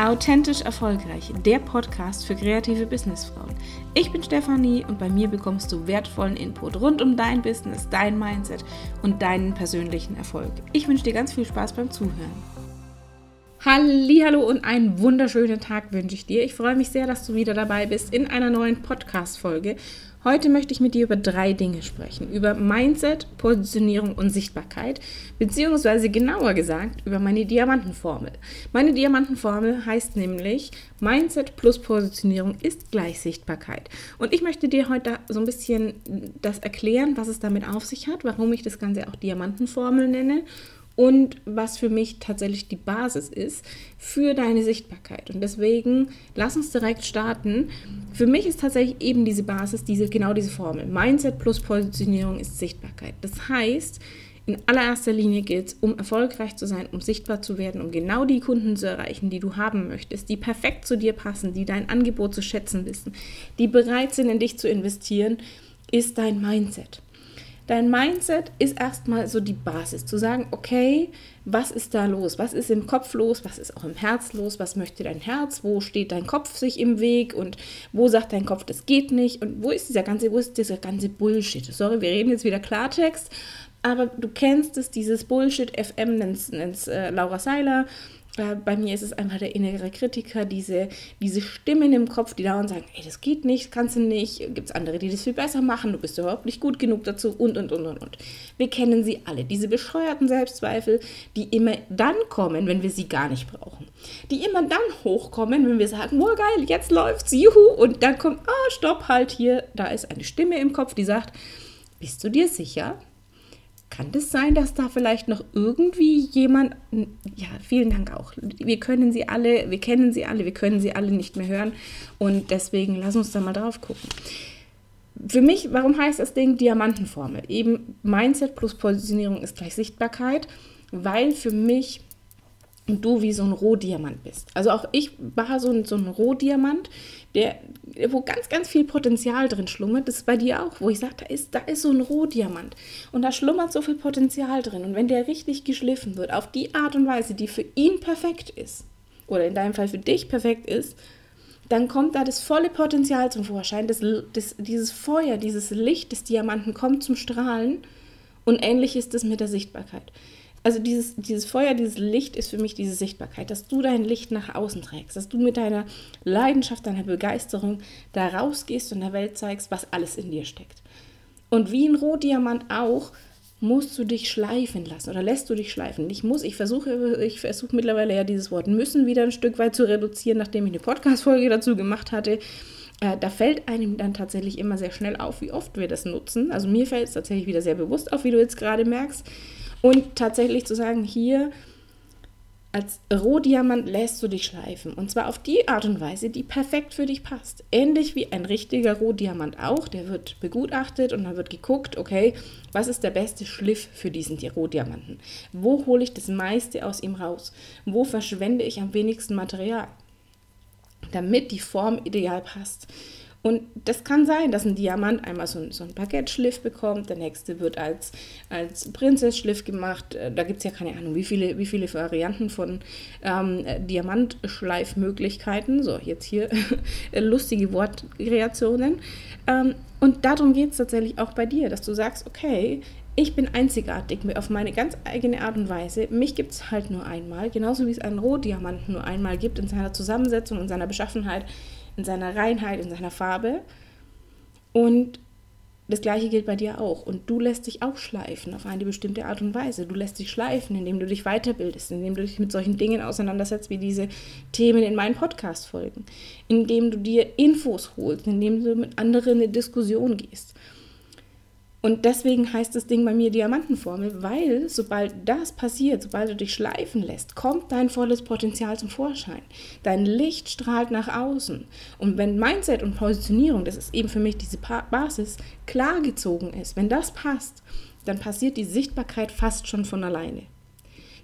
Authentisch Erfolgreich, der Podcast für kreative Businessfrauen. Ich bin Stefanie und bei mir bekommst du wertvollen Input rund um dein Business, dein Mindset und deinen persönlichen Erfolg. Ich wünsche dir ganz viel Spaß beim Zuhören. Hallo und einen wunderschönen Tag wünsche ich dir. Ich freue mich sehr, dass du wieder dabei bist in einer neuen Podcast Folge Heute möchte ich mit dir über drei Dinge sprechen. Über Mindset, Positionierung und Sichtbarkeit, beziehungsweise genauer gesagt über meine Diamantenformel. Meine Diamantenformel heißt nämlich, Mindset plus Positionierung ist gleich Sichtbarkeit. Und ich möchte dir heute so ein bisschen das erklären, was es damit auf sich hat, warum ich das Ganze auch Diamantenformel nenne und was für mich tatsächlich die Basis ist für deine Sichtbarkeit. Und deswegen lass uns direkt starten. Für mich ist tatsächlich eben diese Basis, diese, genau diese Formel. Mindset plus Positionierung ist Sichtbarkeit. Das heißt, in allererster Linie geht es, um erfolgreich zu sein, um sichtbar zu werden, um genau die Kunden zu erreichen, die du haben möchtest, die perfekt zu dir passen, die dein Angebot zu schätzen wissen, die bereit sind, in dich zu investieren, ist dein Mindset. Dein Mindset ist erstmal so die Basis, zu sagen, okay, was ist da los? Was ist im Kopf los? Was ist auch im Herz los? Was möchte dein Herz? Wo steht dein Kopf sich im Weg? Und wo sagt dein Kopf, das geht nicht? Und wo ist dieser ganze, wo ist dieser ganze Bullshit? Sorry, wir reden jetzt wieder Klartext, aber du kennst es, dieses Bullshit FM, nennt äh, Laura Seiler bei mir ist es einfach der innere Kritiker, diese, diese Stimmen im Kopf, die dauernd sagen, ey, das geht nicht, kannst du nicht, gibt es andere, die das viel besser machen, du bist überhaupt nicht gut genug dazu und, und, und, und, und. Wir kennen sie alle, diese bescheuerten Selbstzweifel, die immer dann kommen, wenn wir sie gar nicht brauchen. Die immer dann hochkommen, wenn wir sagen, oh geil, jetzt läuft's, juhu, und dann kommt, ah, oh, stopp, halt hier, da ist eine Stimme im Kopf, die sagt, bist du dir sicher? Kann das sein, dass da vielleicht noch irgendwie jemand, ja, vielen Dank auch. Wir können sie alle, wir kennen sie alle, wir können sie alle nicht mehr hören und deswegen lass uns da mal drauf gucken. Für mich, warum heißt das Ding Diamantenformel? Eben Mindset plus Positionierung ist gleich Sichtbarkeit, weil für mich und du wie so ein Rohdiamant bist. Also auch ich war so ein, so ein Rohdiamant, der, wo ganz, ganz viel Potenzial drin schlummert. Das ist bei dir auch, wo ich sage, da ist, da ist so ein Rohdiamant. Und da schlummert so viel Potenzial drin. Und wenn der richtig geschliffen wird, auf die Art und Weise, die für ihn perfekt ist, oder in deinem Fall für dich perfekt ist, dann kommt da das volle Potenzial zum Vorschein. Das, das, dieses Feuer, dieses Licht des Diamanten kommt zum Strahlen. Und ähnlich ist es mit der Sichtbarkeit also dieses, dieses Feuer, dieses Licht ist für mich diese Sichtbarkeit, dass du dein Licht nach außen trägst, dass du mit deiner Leidenschaft, deiner Begeisterung da rausgehst und der Welt zeigst, was alles in dir steckt. Und wie ein Rohdiamant auch, musst du dich schleifen lassen oder lässt du dich schleifen. Ich muss, ich versuche, ich versuche mittlerweile ja dieses Wort müssen wieder ein Stück weit zu reduzieren, nachdem ich eine Podcast-Folge dazu gemacht hatte. Äh, da fällt einem dann tatsächlich immer sehr schnell auf, wie oft wir das nutzen. Also mir fällt es tatsächlich wieder sehr bewusst auf, wie du jetzt gerade merkst. Und tatsächlich zu sagen, hier als Rohdiamant lässt du dich schleifen. Und zwar auf die Art und Weise, die perfekt für dich passt. Ähnlich wie ein richtiger Rohdiamant auch. Der wird begutachtet und dann wird geguckt, okay, was ist der beste Schliff für diesen Rohdiamanten? Wo hole ich das meiste aus ihm raus? Wo verschwende ich am wenigsten Material? Damit die Form ideal passt. Und das kann sein, dass ein Diamant einmal so, ein, so ein Baguette-Schliff bekommt, der nächste wird als, als Prinzess-Schliff gemacht. Äh, da gibt es ja keine Ahnung, wie viele, wie viele Varianten von ähm, Diamantschleifmöglichkeiten. So, jetzt hier lustige Wortkreationen. Ähm, und darum geht es tatsächlich auch bei dir, dass du sagst, okay, ich bin einzigartig auf meine ganz eigene Art und Weise. Mich gibt es halt nur einmal, genauso wie es einen Rohdiamanten nur einmal gibt in seiner Zusammensetzung, in seiner Beschaffenheit in seiner Reinheit, in seiner Farbe. Und das gleiche gilt bei dir auch. Und du lässt dich auch schleifen auf eine bestimmte Art und Weise. Du lässt dich schleifen, indem du dich weiterbildest, indem du dich mit solchen Dingen auseinandersetzt, wie diese Themen in meinen Podcast-Folgen, indem du dir Infos holst, indem du mit anderen in eine Diskussion gehst. Und deswegen heißt das Ding bei mir Diamantenformel, weil sobald das passiert, sobald du dich schleifen lässt, kommt dein volles Potenzial zum Vorschein. Dein Licht strahlt nach außen. Und wenn Mindset und Positionierung, das ist eben für mich diese Basis, klar gezogen ist, wenn das passt, dann passiert die Sichtbarkeit fast schon von alleine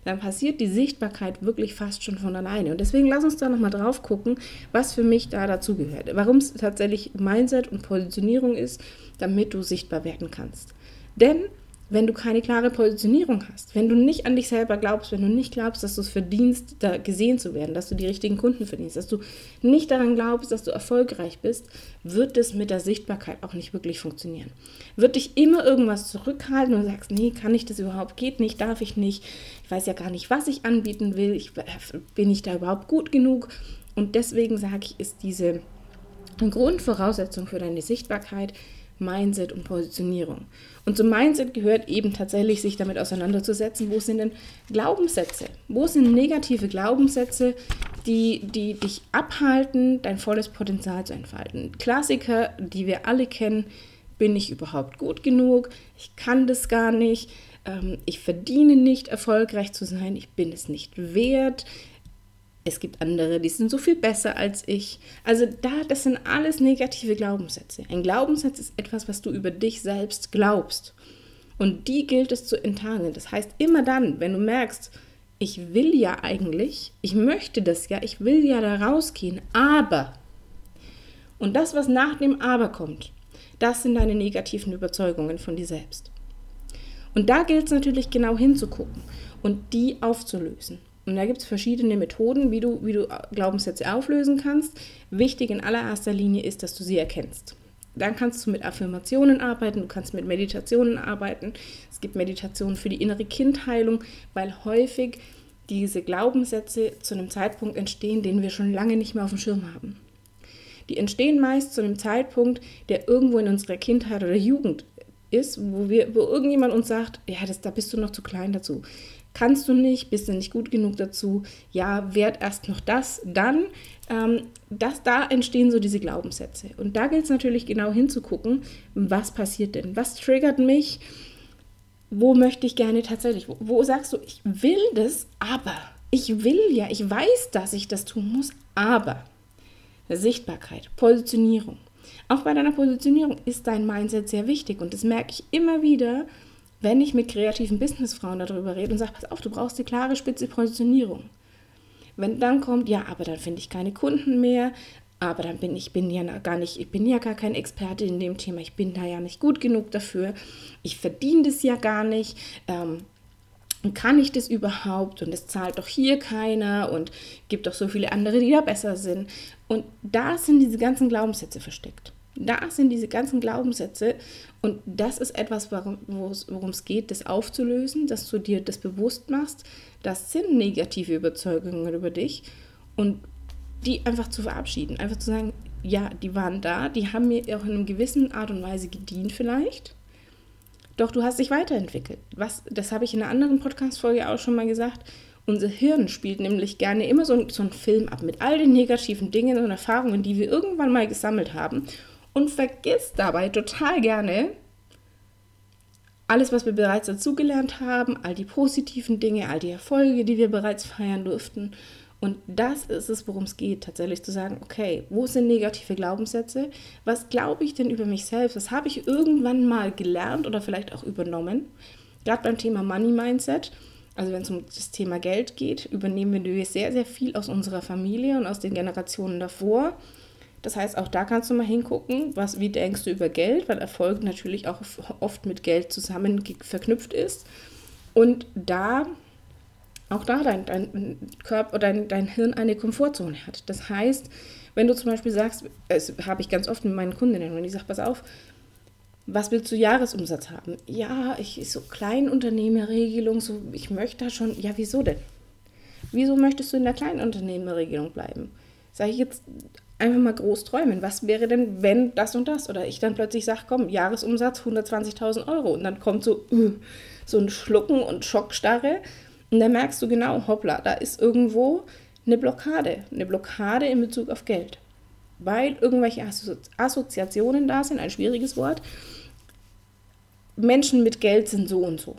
dann passiert die Sichtbarkeit wirklich fast schon von alleine. Und deswegen lass uns da nochmal drauf gucken, was für mich da dazugehört. Warum es tatsächlich Mindset und Positionierung ist, damit du sichtbar werden kannst. Denn wenn du keine klare Positionierung hast, wenn du nicht an dich selber glaubst, wenn du nicht glaubst, dass du es verdienst, da gesehen zu werden, dass du die richtigen Kunden verdienst, dass du nicht daran glaubst, dass du erfolgreich bist, wird es mit der Sichtbarkeit auch nicht wirklich funktionieren. Wird dich immer irgendwas zurückhalten und sagst, nee, kann ich das überhaupt, geht nicht, darf ich nicht, ich weiß ja gar nicht, was ich anbieten will, ich, bin ich da überhaupt gut genug? Und deswegen sage ich, ist diese Grundvoraussetzung für deine Sichtbarkeit, Mindset und Positionierung. Und zum Mindset gehört eben tatsächlich, sich damit auseinanderzusetzen, wo sind denn Glaubenssätze? Wo sind negative Glaubenssätze, die, die dich abhalten, dein volles Potenzial zu entfalten? Klassiker, die wir alle kennen, bin ich überhaupt gut genug? Ich kann das gar nicht. Ähm, ich verdiene nicht, erfolgreich zu sein. Ich bin es nicht wert es gibt andere, die sind so viel besser als ich. Also da, das sind alles negative Glaubenssätze. Ein Glaubenssatz ist etwas, was du über dich selbst glaubst. Und die gilt es zu enttarnen. Das heißt, immer dann, wenn du merkst, ich will ja eigentlich, ich möchte das ja, ich will ja da rausgehen, aber. Und das, was nach dem Aber kommt, das sind deine negativen Überzeugungen von dir selbst. Und da gilt es natürlich genau hinzugucken und die aufzulösen. Und da gibt es verschiedene Methoden, wie du, wie du Glaubenssätze auflösen kannst. Wichtig in allererster Linie ist, dass du sie erkennst. Dann kannst du mit Affirmationen arbeiten, du kannst mit Meditationen arbeiten. Es gibt Meditationen für die innere Kindheilung, weil häufig diese Glaubenssätze zu einem Zeitpunkt entstehen, den wir schon lange nicht mehr auf dem Schirm haben. Die entstehen meist zu einem Zeitpunkt, der irgendwo in unserer Kindheit oder Jugend ist, wo, wir, wo irgendjemand uns sagt, ja, das, da bist du noch zu klein dazu kannst du nicht, bist du nicht gut genug dazu, ja, werd erst noch das, dann, ähm, das, da entstehen so diese Glaubenssätze. Und da gilt es natürlich genau hinzugucken, was passiert denn, was triggert mich, wo möchte ich gerne tatsächlich, wo, wo sagst du, ich will das, aber, ich will ja, ich weiß, dass ich das tun muss, aber Sichtbarkeit, Positionierung. Auch bei deiner Positionierung ist dein Mindset sehr wichtig und das merke ich immer wieder, wenn ich mit kreativen Businessfrauen darüber rede und sage, pass auf, du brauchst die klare, spitze Positionierung. Wenn dann kommt, ja, aber dann finde ich keine Kunden mehr, aber dann bin ich bin ja gar nicht, ich bin ja gar kein Experte in dem Thema, ich bin da ja nicht gut genug dafür, ich verdiene das ja gar nicht. Ähm, kann ich das überhaupt? Und es zahlt doch hier keiner und gibt doch so viele andere, die da besser sind. Und da sind diese ganzen Glaubenssätze versteckt. Da sind diese ganzen Glaubenssätze und das ist etwas, worum es geht, das aufzulösen, dass du dir das bewusst machst. Das sind negative Überzeugungen über dich und die einfach zu verabschieden. Einfach zu sagen, ja, die waren da, die haben mir auch in einer gewissen Art und Weise gedient vielleicht. Doch du hast dich weiterentwickelt. Was, das habe ich in einer anderen Podcast-Folge auch schon mal gesagt. Unser Hirn spielt nämlich gerne immer so, so einen Film ab mit all den negativen Dingen und Erfahrungen, die wir irgendwann mal gesammelt haben und vergisst dabei total gerne alles, was wir bereits dazugelernt haben, all die positiven Dinge, all die Erfolge, die wir bereits feiern durften. Und das ist es, worum es geht, tatsächlich zu sagen, okay, wo sind negative Glaubenssätze? Was glaube ich denn über mich selbst? Was habe ich irgendwann mal gelernt oder vielleicht auch übernommen? Gerade beim Thema Money Mindset, also wenn es um das Thema Geld geht, übernehmen wir sehr, sehr viel aus unserer Familie und aus den Generationen davor. Das heißt, auch da kannst du mal hingucken, was, wie denkst du über Geld, weil Erfolg natürlich auch oft mit Geld zusammen verknüpft ist. Und da auch da dein, dein Körper oder dein, dein Hirn eine Komfortzone hat. Das heißt, wenn du zum Beispiel sagst, das habe ich ganz oft mit meinen Kundinnen, wenn ich sage, pass auf, was willst du Jahresumsatz haben? Ja, ich so Kleinunternehmerregelung, so ich möchte da schon. Ja, wieso denn? Wieso möchtest du in der Kleinunternehmerregelung bleiben? Sage ich jetzt einfach mal groß träumen. Was wäre denn, wenn das und das? Oder ich dann plötzlich sage, komm, Jahresumsatz 120.000 Euro. Und dann kommt so, uh, so ein Schlucken und Schockstarre. Und dann merkst du genau, hoppla, da ist irgendwo eine Blockade. Eine Blockade in Bezug auf Geld. Weil irgendwelche Assozi Assoziationen da sind, ein schwieriges Wort. Menschen mit Geld sind so und so.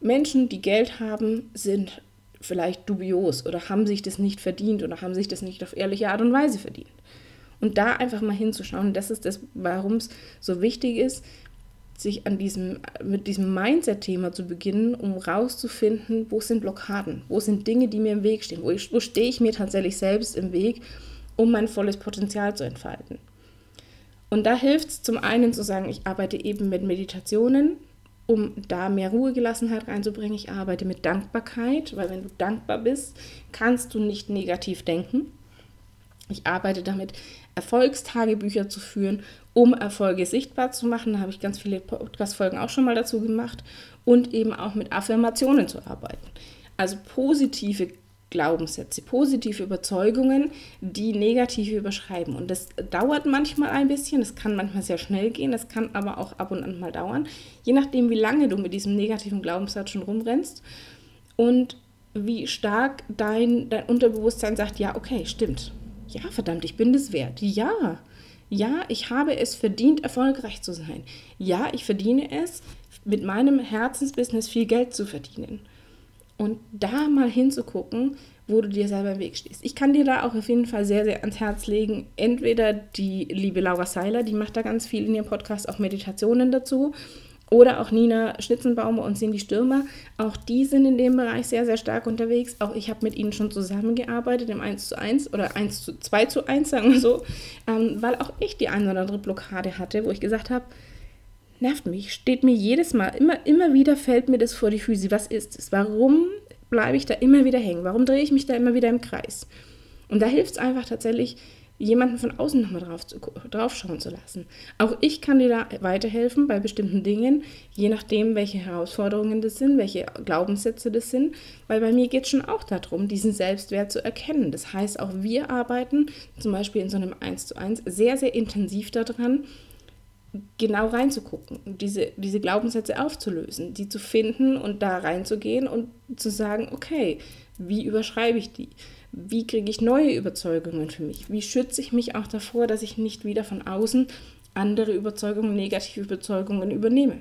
Menschen, die Geld haben, sind vielleicht dubios oder haben sich das nicht verdient oder haben sich das nicht auf ehrliche Art und Weise verdient. Und da einfach mal hinzuschauen, das ist das, warum es so wichtig ist, sich an diesem, mit diesem Mindset-Thema zu beginnen, um rauszufinden, wo sind Blockaden, wo sind Dinge, die mir im Weg stehen, wo, ich, wo stehe ich mir tatsächlich selbst im Weg, um mein volles Potenzial zu entfalten. Und da hilft es zum einen zu sagen, ich arbeite eben mit Meditationen, um da mehr Ruhe, Gelassenheit reinzubringen. Ich arbeite mit Dankbarkeit, weil wenn du dankbar bist, kannst du nicht negativ denken. Ich arbeite damit, Erfolgstagebücher zu führen, um Erfolge sichtbar zu machen. Da habe ich ganz viele Podcast-Folgen auch schon mal dazu gemacht. Und eben auch mit Affirmationen zu arbeiten. Also positive Glaubenssätze, positive Überzeugungen, die negative überschreiben. Und das dauert manchmal ein bisschen, das kann manchmal sehr schnell gehen, das kann aber auch ab und an mal dauern, je nachdem, wie lange du mit diesem negativen Glaubenssatz schon rumrennst und wie stark dein, dein Unterbewusstsein sagt, ja, okay, stimmt. Ja, verdammt, ich bin das wert. Ja, ja, ich habe es verdient, erfolgreich zu sein. Ja, ich verdiene es, mit meinem Herzensbusiness viel Geld zu verdienen und da mal hinzugucken, wo du dir selber im Weg stehst. Ich kann dir da auch auf jeden Fall sehr, sehr ans Herz legen. Entweder die liebe Laura Seiler, die macht da ganz viel in ihrem Podcast, auch Meditationen dazu. Oder auch Nina Schnitzenbaumer und Cindy Stürmer. Auch die sind in dem Bereich sehr, sehr stark unterwegs. Auch ich habe mit ihnen schon zusammengearbeitet im 1 zu 1 oder 1 zu 2 zu 1, sagen wir so. Ähm, weil auch ich die eine oder andere Blockade hatte, wo ich gesagt habe, nervt mich, steht mir jedes Mal, immer, immer wieder fällt mir das vor die Füße. Was ist es? Warum bleibe ich da immer wieder hängen? Warum drehe ich mich da immer wieder im Kreis? Und da hilft es einfach tatsächlich, jemanden von außen nochmal drauf, zu, drauf schauen zu lassen. Auch ich kann dir da weiterhelfen bei bestimmten Dingen, je nachdem, welche Herausforderungen das sind, welche Glaubenssätze das sind, weil bei mir geht es schon auch darum, diesen Selbstwert zu erkennen. Das heißt, auch wir arbeiten zum Beispiel in so einem 1 zu 1 sehr, sehr intensiv daran, genau reinzugucken, diese, diese Glaubenssätze aufzulösen, die zu finden und da reinzugehen und zu sagen, okay, wie überschreibe ich die? Wie kriege ich neue Überzeugungen für mich? Wie schütze ich mich auch davor, dass ich nicht wieder von außen andere Überzeugungen, negative Überzeugungen übernehme?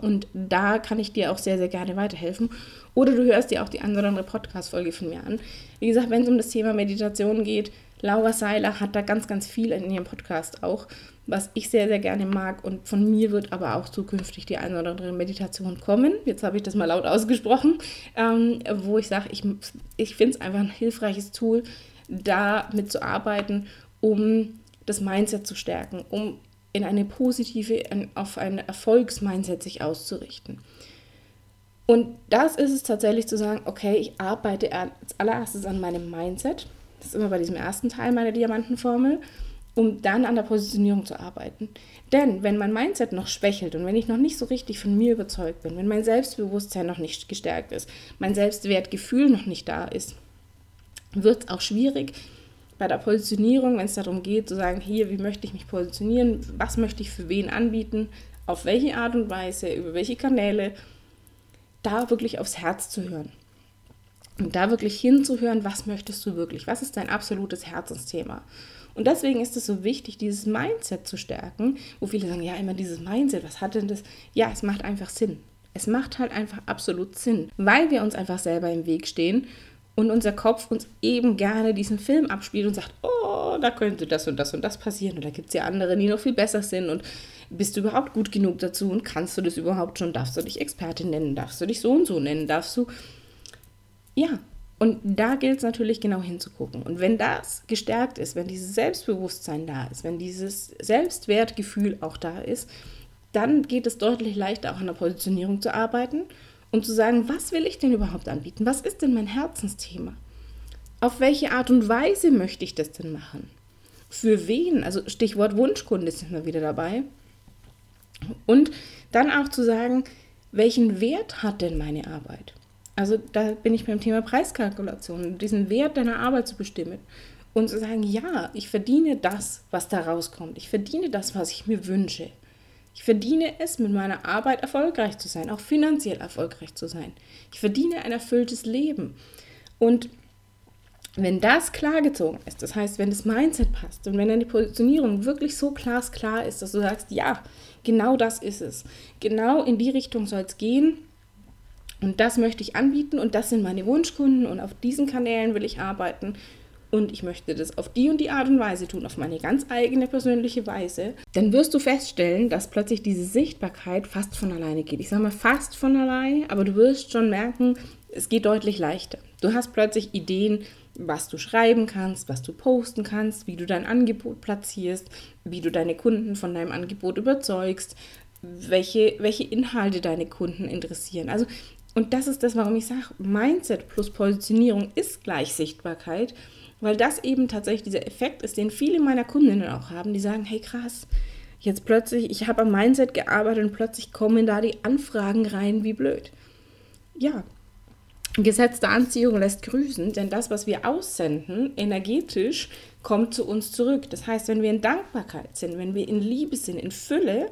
Und da kann ich dir auch sehr, sehr gerne weiterhelfen. Oder du hörst dir auch die andere Podcast-Folge von mir an. Wie gesagt, wenn es um das Thema Meditation geht, Laura Seiler hat da ganz, ganz viel in ihrem Podcast auch was ich sehr, sehr gerne mag. Und von mir wird aber auch zukünftig die eine oder andere Meditation kommen. Jetzt habe ich das mal laut ausgesprochen, ähm, wo ich sage, ich, ich finde es einfach ein hilfreiches Tool, da mitzuarbeiten, um das Mindset zu stärken, um in eine positive, auf ein Erfolgsmindset sich auszurichten. Und das ist es tatsächlich zu sagen, okay, ich arbeite als allererstes an meinem Mindset. Das ist immer bei diesem ersten Teil meiner Diamantenformel um dann an der Positionierung zu arbeiten. Denn wenn mein Mindset noch schwächelt und wenn ich noch nicht so richtig von mir überzeugt bin, wenn mein Selbstbewusstsein noch nicht gestärkt ist, mein Selbstwertgefühl noch nicht da ist, wird es auch schwierig bei der Positionierung, wenn es darum geht, zu sagen, hier, wie möchte ich mich positionieren, was möchte ich für wen anbieten, auf welche Art und Weise, über welche Kanäle, da wirklich aufs Herz zu hören. Und da wirklich hinzuhören, was möchtest du wirklich, was ist dein absolutes Herzensthema. Und deswegen ist es so wichtig, dieses Mindset zu stärken, wo viele sagen, ja, immer dieses Mindset, was hat denn das? Ja, es macht einfach Sinn. Es macht halt einfach absolut Sinn, weil wir uns einfach selber im Weg stehen und unser Kopf uns eben gerne diesen Film abspielt und sagt, oh, da könnte das und das und das passieren und da gibt es ja andere, die noch viel besser sind und bist du überhaupt gut genug dazu und kannst du das überhaupt schon? Darfst du dich Expertin nennen? Darfst du dich so und so nennen? Darfst du... Ja, und da gilt es natürlich genau hinzugucken. Und wenn das gestärkt ist, wenn dieses Selbstbewusstsein da ist, wenn dieses Selbstwertgefühl auch da ist, dann geht es deutlich leichter auch an der Positionierung zu arbeiten und zu sagen, was will ich denn überhaupt anbieten? Was ist denn mein Herzensthema? Auf welche Art und Weise möchte ich das denn machen? Für wen? Also Stichwort Wunschkunde sind wir wieder dabei. Und dann auch zu sagen, welchen Wert hat denn meine Arbeit? Also da bin ich beim Thema Preiskalkulation, diesen Wert deiner Arbeit zu bestimmen und zu sagen, ja, ich verdiene das, was da rauskommt. Ich verdiene das, was ich mir wünsche. Ich verdiene es, mit meiner Arbeit erfolgreich zu sein, auch finanziell erfolgreich zu sein. Ich verdiene ein erfülltes Leben. Und wenn das klargezogen ist, das heißt, wenn das Mindset passt und wenn dann die Positionierung wirklich so glasklar ist, dass du sagst, ja, genau das ist es. Genau in die Richtung soll es gehen und das möchte ich anbieten und das sind meine Wunschkunden und auf diesen Kanälen will ich arbeiten. Und ich möchte das auf die und die Art und Weise tun, auf meine ganz eigene persönliche Weise. Dann wirst du feststellen, dass plötzlich diese Sichtbarkeit fast von alleine geht. Ich sage mal fast von alleine, aber du wirst schon merken, es geht deutlich leichter. Du hast plötzlich Ideen, was du schreiben kannst, was du posten kannst, wie du dein Angebot platzierst, wie du deine Kunden von deinem Angebot überzeugst, welche, welche Inhalte deine Kunden interessieren. Also, und das ist das, warum ich sage, Mindset plus Positionierung ist gleich Sichtbarkeit, weil das eben tatsächlich dieser Effekt ist, den viele meiner Kundinnen auch haben, die sagen, hey krass, jetzt plötzlich, ich habe am Mindset gearbeitet und plötzlich kommen da die Anfragen rein, wie blöd. Ja, Gesetz der Anziehung lässt grüßen, denn das, was wir aussenden, energetisch, kommt zu uns zurück. Das heißt, wenn wir in Dankbarkeit sind, wenn wir in Liebe sind, in Fülle,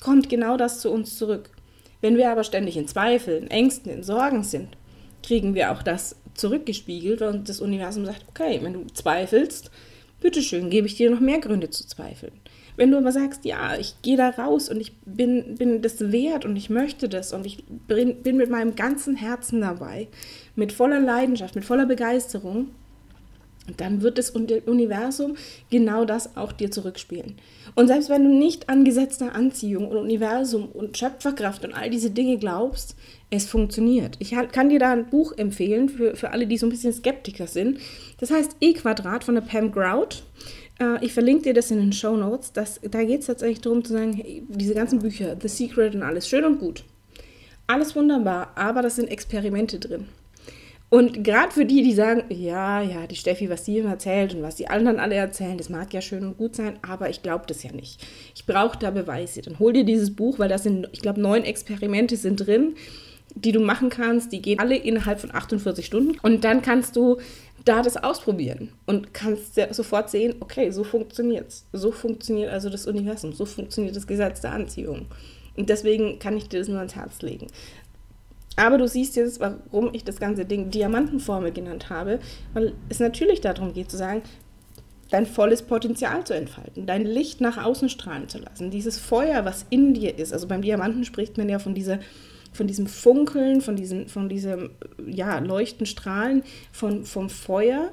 kommt genau das zu uns zurück. Wenn wir aber ständig in Zweifeln, Ängsten, in Sorgen sind, kriegen wir auch das zurückgespiegelt und das Universum sagt, okay, wenn du zweifelst, bitteschön, gebe ich dir noch mehr Gründe zu zweifeln. Wenn du aber sagst, ja, ich gehe da raus und ich bin, bin das wert und ich möchte das und ich bin, mit meinem ganzen Herzen dabei, mit voller Leidenschaft, mit voller Begeisterung, dann wird das Universum genau das auch dir zurückspielen. Und selbst wenn du nicht an gesetzte Anziehung und Universum und Schöpferkraft und all diese Dinge glaubst, es funktioniert. Ich kann dir da ein Buch empfehlen für, für alle, die so ein bisschen Skeptiker sind. Das heißt E-Quadrat von der Pam Grout. Äh, ich verlinke dir das in den Show Notes. Da geht es tatsächlich darum zu sagen, hey, diese ganzen Bücher, The Secret und alles, schön und gut. Alles wunderbar, aber das sind Experimente drin. Und gerade für die, die sagen, ja, ja, die Steffi, was sie immer erzählt und was die anderen alle erzählen, das mag ja schön und gut sein, aber ich glaube das ja nicht. Ich brauche da Beweise. Dann hol dir dieses Buch, weil da sind, ich glaube, neun Experimente sind drin, die du machen kannst. Die gehen alle innerhalb von 48 Stunden. Und dann kannst du da das ausprobieren und kannst sofort sehen, okay, so funktioniert es. So funktioniert also das Universum, so funktioniert das Gesetz der Anziehung. Und deswegen kann ich dir das nur ans Herz legen. Aber du siehst jetzt, warum ich das ganze Ding Diamantenformel genannt habe, weil es natürlich darum geht zu sagen, dein volles Potenzial zu entfalten, dein Licht nach außen strahlen zu lassen, dieses Feuer, was in dir ist. Also beim Diamanten spricht man ja von dieser von diesem Funkeln, von, diesen, von diesem ja, Leuchten, Strahlen, von, vom Feuer.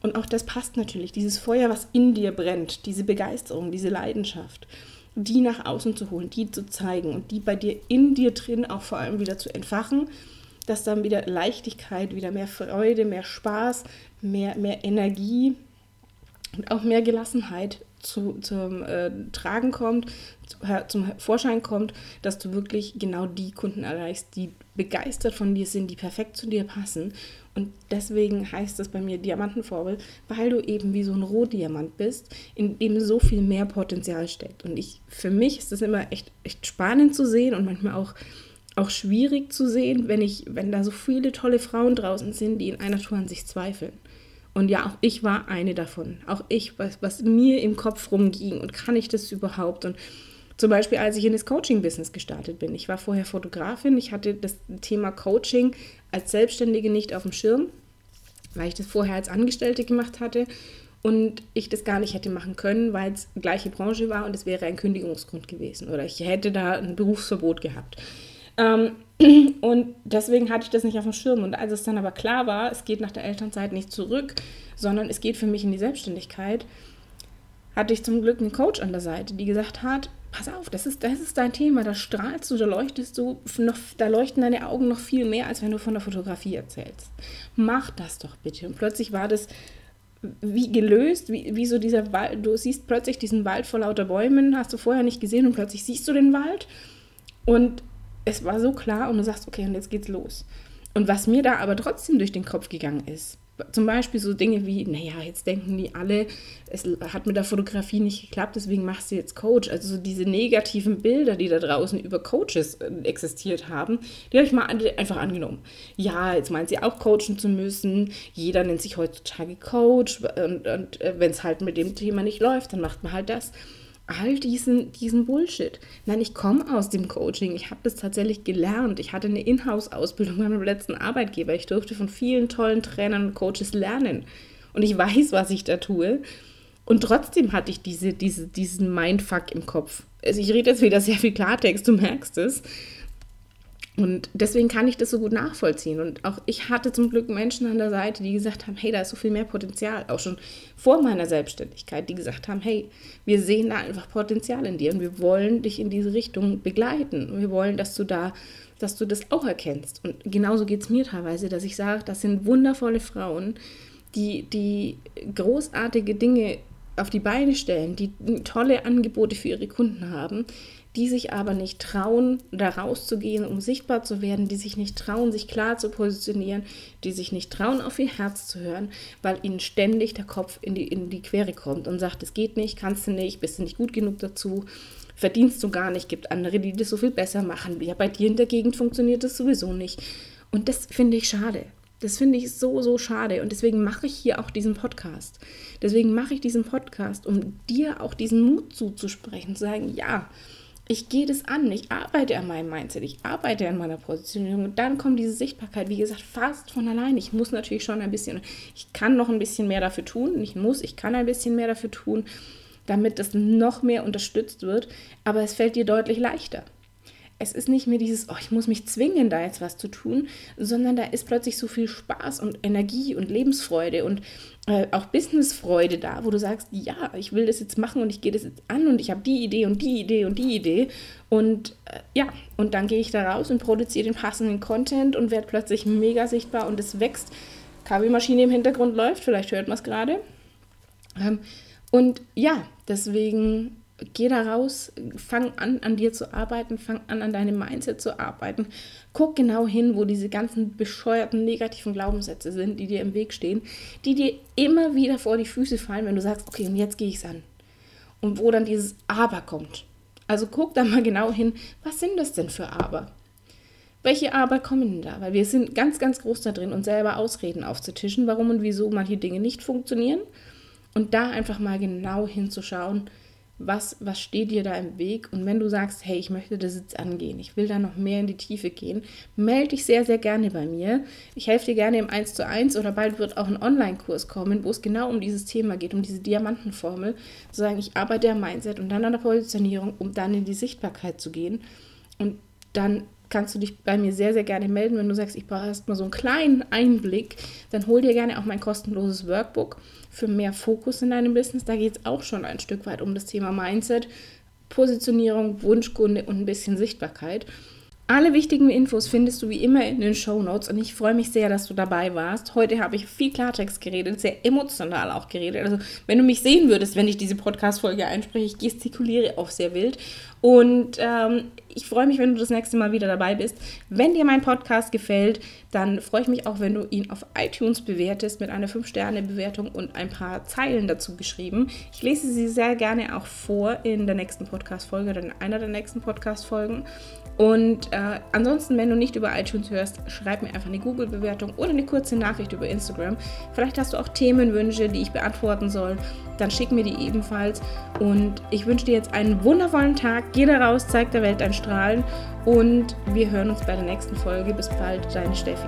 Und auch das passt natürlich, dieses Feuer, was in dir brennt, diese Begeisterung, diese Leidenschaft, die nach außen zu holen, die zu zeigen und die bei dir in dir drin auch vor allem wieder zu entfachen, dass dann wieder Leichtigkeit, wieder mehr Freude, mehr Spaß, mehr, mehr Energie und auch mehr Gelassenheit zu, zum äh, Tragen kommt, zum Vorschein kommt, dass du wirklich genau die Kunden erreichst, die begeistert von dir sind, die perfekt zu dir passen. Und deswegen heißt das bei mir Diamantenvorbild, weil du eben wie so ein Rohdiamant bist, in dem so viel mehr Potenzial steckt. Und ich, für mich ist das immer echt, echt spannend zu sehen und manchmal auch, auch schwierig zu sehen, wenn ich, wenn da so viele tolle Frauen draußen sind, die in einer Tour an sich zweifeln. Und ja, auch ich war eine davon. Auch ich, was, was mir im Kopf rumging und kann ich das überhaupt? Und zum Beispiel, als ich in das Coaching-Business gestartet bin. Ich war vorher Fotografin. Ich hatte das Thema Coaching als Selbstständige nicht auf dem Schirm, weil ich das vorher als Angestellte gemacht hatte und ich das gar nicht hätte machen können, weil es gleiche Branche war und es wäre ein Kündigungsgrund gewesen oder ich hätte da ein Berufsverbot gehabt. Ähm, und deswegen hatte ich das nicht auf dem Schirm. Und als es dann aber klar war, es geht nach der Elternzeit nicht zurück, sondern es geht für mich in die Selbstständigkeit, hatte ich zum Glück einen Coach an der Seite, die gesagt hat, pass auf, das ist, das ist dein Thema, da strahlst du, da leuchtest du, noch, da leuchten deine Augen noch viel mehr, als wenn du von der Fotografie erzählst. Mach das doch bitte. Und plötzlich war das wie gelöst, wie, wie so dieser Wald, du siehst plötzlich diesen Wald vor lauter Bäumen, hast du vorher nicht gesehen und plötzlich siehst du den Wald und es war so klar und du sagst, okay, und jetzt geht's los. Und was mir da aber trotzdem durch den Kopf gegangen ist, zum Beispiel so Dinge wie, naja, jetzt denken die alle, es hat mit der Fotografie nicht geklappt, deswegen machst du jetzt Coach. Also so diese negativen Bilder, die da draußen über Coaches äh, existiert haben, die habe ich mal einfach angenommen. Ja, jetzt meint sie auch coachen zu müssen. Jeder nennt sich heutzutage Coach und, und äh, wenn es halt mit dem Thema nicht läuft, dann macht man halt das all diesen, diesen Bullshit. Nein, ich komme aus dem Coaching. Ich habe das tatsächlich gelernt. Ich hatte eine Inhouse-Ausbildung bei meinem letzten Arbeitgeber. Ich durfte von vielen tollen Trainern und Coaches lernen. Und ich weiß, was ich da tue. Und trotzdem hatte ich diese, diese, diesen Mindfuck im Kopf. Also ich rede jetzt wieder sehr viel Klartext, du merkst es. Und deswegen kann ich das so gut nachvollziehen. Und auch ich hatte zum Glück Menschen an der Seite, die gesagt haben, hey, da ist so viel mehr Potenzial, auch schon vor meiner Selbstständigkeit, die gesagt haben, hey, wir sehen da einfach Potenzial in dir und wir wollen dich in diese Richtung begleiten. Wir wollen, dass du da, dass du das auch erkennst. Und genauso geht es mir teilweise, dass ich sage, das sind wundervolle Frauen, die, die großartige Dinge auf die Beine stellen, die tolle Angebote für ihre Kunden haben, die sich aber nicht trauen, da rauszugehen, um sichtbar zu werden, die sich nicht trauen, sich klar zu positionieren, die sich nicht trauen, auf ihr Herz zu hören, weil ihnen ständig der Kopf in die, in die Quere kommt und sagt, es geht nicht, kannst du nicht, bist du nicht gut genug dazu, verdienst du gar nicht, gibt andere, die das so viel besser machen. Ja, bei dir in der Gegend funktioniert das sowieso nicht. Und das finde ich schade. Das finde ich so, so schade. Und deswegen mache ich hier auch diesen Podcast. Deswegen mache ich diesen Podcast, um dir auch diesen Mut zuzusprechen, zu sagen, ja, ich gehe das an, ich arbeite an meinem Mindset, ich arbeite an meiner Positionierung. Und dann kommt diese Sichtbarkeit, wie gesagt, fast von allein. Ich muss natürlich schon ein bisschen, ich kann noch ein bisschen mehr dafür tun, ich muss, ich kann ein bisschen mehr dafür tun, damit das noch mehr unterstützt wird, aber es fällt dir deutlich leichter es ist nicht mehr dieses, oh, ich muss mich zwingen, da jetzt was zu tun, sondern da ist plötzlich so viel Spaß und Energie und Lebensfreude und äh, auch Businessfreude da, wo du sagst, ja, ich will das jetzt machen und ich gehe das jetzt an und ich habe die Idee und die Idee und die Idee und äh, ja, und dann gehe ich da raus und produziere den passenden Content und werde plötzlich mega sichtbar und es wächst. Kaffeemaschine im Hintergrund läuft, vielleicht hört man es gerade. Ähm, und ja, deswegen geh da raus, fang an, an dir zu arbeiten, fang an, an deinem Mindset zu arbeiten. Guck genau hin, wo diese ganzen bescheuerten negativen Glaubenssätze sind, die dir im Weg stehen, die dir immer wieder vor die Füße fallen, wenn du sagst, okay, und jetzt gehe ich es an. Und wo dann dieses Aber kommt. Also guck da mal genau hin, was sind das denn für Aber? Welche Aber kommen denn da? Weil wir sind ganz, ganz groß da drin, uns selber Ausreden aufzutischen, warum und wieso manche Dinge nicht funktionieren. Und da einfach mal genau hinzuschauen, was, was steht dir da im Weg? Und wenn du sagst, hey, ich möchte das jetzt angehen, ich will da noch mehr in die Tiefe gehen, melde dich sehr, sehr gerne bei mir. Ich helfe dir gerne im 1 zu 1 oder bald wird auch ein Online-Kurs kommen, wo es genau um dieses Thema geht, um diese Diamantenformel. Zu sagen, ich arbeite am Mindset und dann an der Positionierung, um dann in die Sichtbarkeit zu gehen. Und dann kannst du dich bei mir sehr, sehr gerne melden. Wenn du sagst, ich brauche erst mal so einen kleinen Einblick, dann hol dir gerne auch mein kostenloses Workbook für mehr Fokus in deinem Business. Da geht es auch schon ein Stück weit um das Thema Mindset, Positionierung, Wunschkunde und ein bisschen Sichtbarkeit. Alle wichtigen Infos findest du wie immer in den Show Notes und ich freue mich sehr, dass du dabei warst. Heute habe ich viel Klartext geredet, sehr emotional auch geredet. Also, wenn du mich sehen würdest, wenn ich diese Podcast-Folge einspreche, ich gestikuliere auch sehr wild. Und ähm, ich freue mich, wenn du das nächste Mal wieder dabei bist. Wenn dir mein Podcast gefällt, dann freue ich mich auch, wenn du ihn auf iTunes bewertest mit einer 5-Sterne-Bewertung und ein paar Zeilen dazu geschrieben. Ich lese sie sehr gerne auch vor in der nächsten Podcast-Folge oder in einer der nächsten Podcast-Folgen. Und äh, ansonsten, wenn du nicht über iTunes hörst, schreib mir einfach eine Google-Bewertung oder eine kurze Nachricht über Instagram. Vielleicht hast du auch Themenwünsche, die ich beantworten soll. Dann schick mir die ebenfalls. Und ich wünsche dir jetzt einen wundervollen Tag. Geh da raus, zeig der Welt dein Strahlen. Und wir hören uns bei der nächsten Folge. Bis bald, deine Steffi.